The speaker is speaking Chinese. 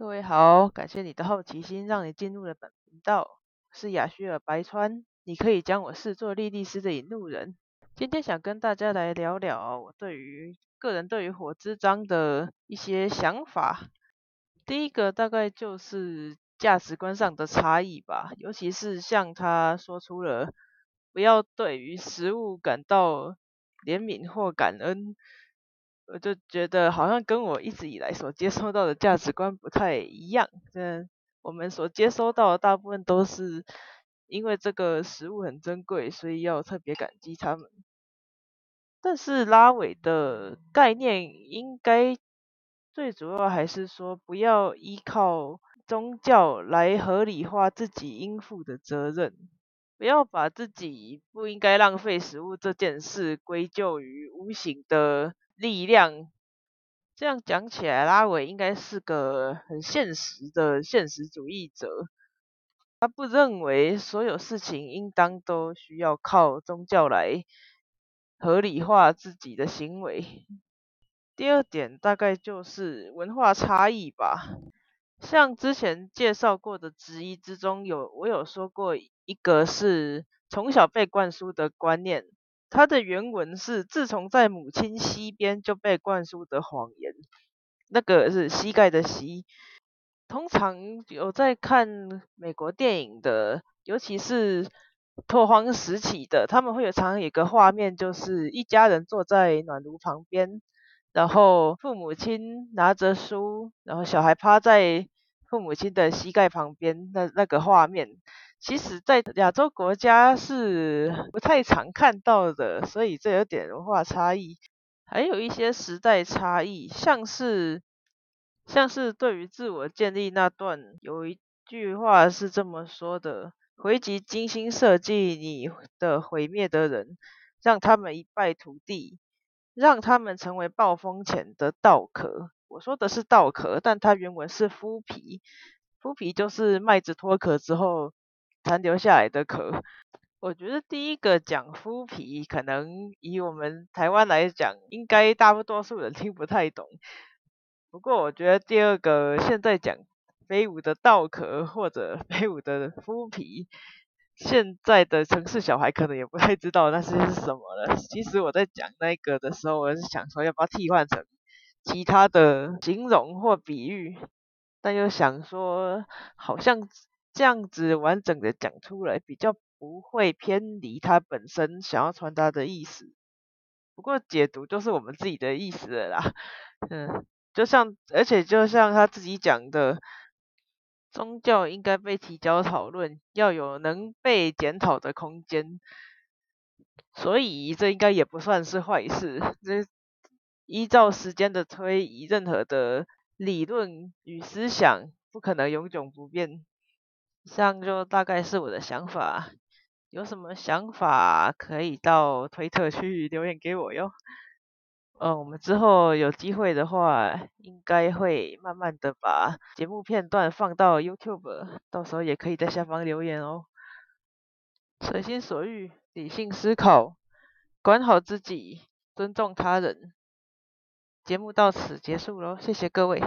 各位好，感谢你的好奇心，让你进入了本频道。是雅虚尔白川，你可以将我视作莉莉丝的引路人。今天想跟大家来聊聊我对于个人对于火之章的一些想法。第一个大概就是价值观上的差异吧，尤其是像他说出了不要对于食物感到怜悯或感恩。我就觉得好像跟我一直以来所接收到的价值观不太一样。嗯，我们所接收到的大部分都是因为这个食物很珍贵，所以要特别感激他们。但是拉尾的概念应该最主要还是说，不要依靠宗教来合理化自己应负的责任，不要把自己不应该浪费食物这件事归咎于无形的。力量，这样讲起来，拉维应该是个很现实的现实主义者。他不认为所有事情应当都需要靠宗教来合理化自己的行为。第二点大概就是文化差异吧。像之前介绍过的之一之中，有我有说过一个是从小被灌输的观念。它的原文是：自从在母亲膝边就被灌输的谎言，那个是膝盖的膝。通常有在看美国电影的，尤其是拓荒时期的，他们会有常常有个画面，就是一家人坐在暖炉旁边，然后父母亲拿着书，然后小孩趴在父母亲的膝盖旁边，那那个画面。其实，在亚洲国家是不太常看到的，所以这有点文化差异，还有一些时代差异，像是像是对于自我建立那段，有一句话是这么说的：回击精心设计你的毁灭的人，让他们一败涂地，让他们成为暴风前的稻壳。我说的是稻壳，但它原文是麸皮，麸皮就是麦子脱壳之后。残留下来的壳，我觉得第一个讲麸皮，可能以我们台湾来讲，应该大多数人听不太懂。不过我觉得第二个现在讲飞舞的稻壳或者 飞舞的麸皮，现在的城市小孩可能也不太知道那些是什么了。其实我在讲那个的时候，我是想说要不要替换成其他的形容或比喻，但又想说好像。这样子完整的讲出来，比较不会偏离他本身想要传达的意思。不过解读就是我们自己的意思了啦。嗯，就像而且就像他自己讲的，宗教应该被提交讨论，要有能被检讨的空间。所以这应该也不算是坏事。这依照时间的推移，任何的理论与思想不可能永久不变。以上就大概是我的想法，有什么想法可以到推特去留言给我哟。嗯，我们之后有机会的话，应该会慢慢的把节目片段放到 YouTube，到时候也可以在下方留言哦。随心所欲，理性思考，管好自己，尊重他人。节目到此结束喽，谢谢各位。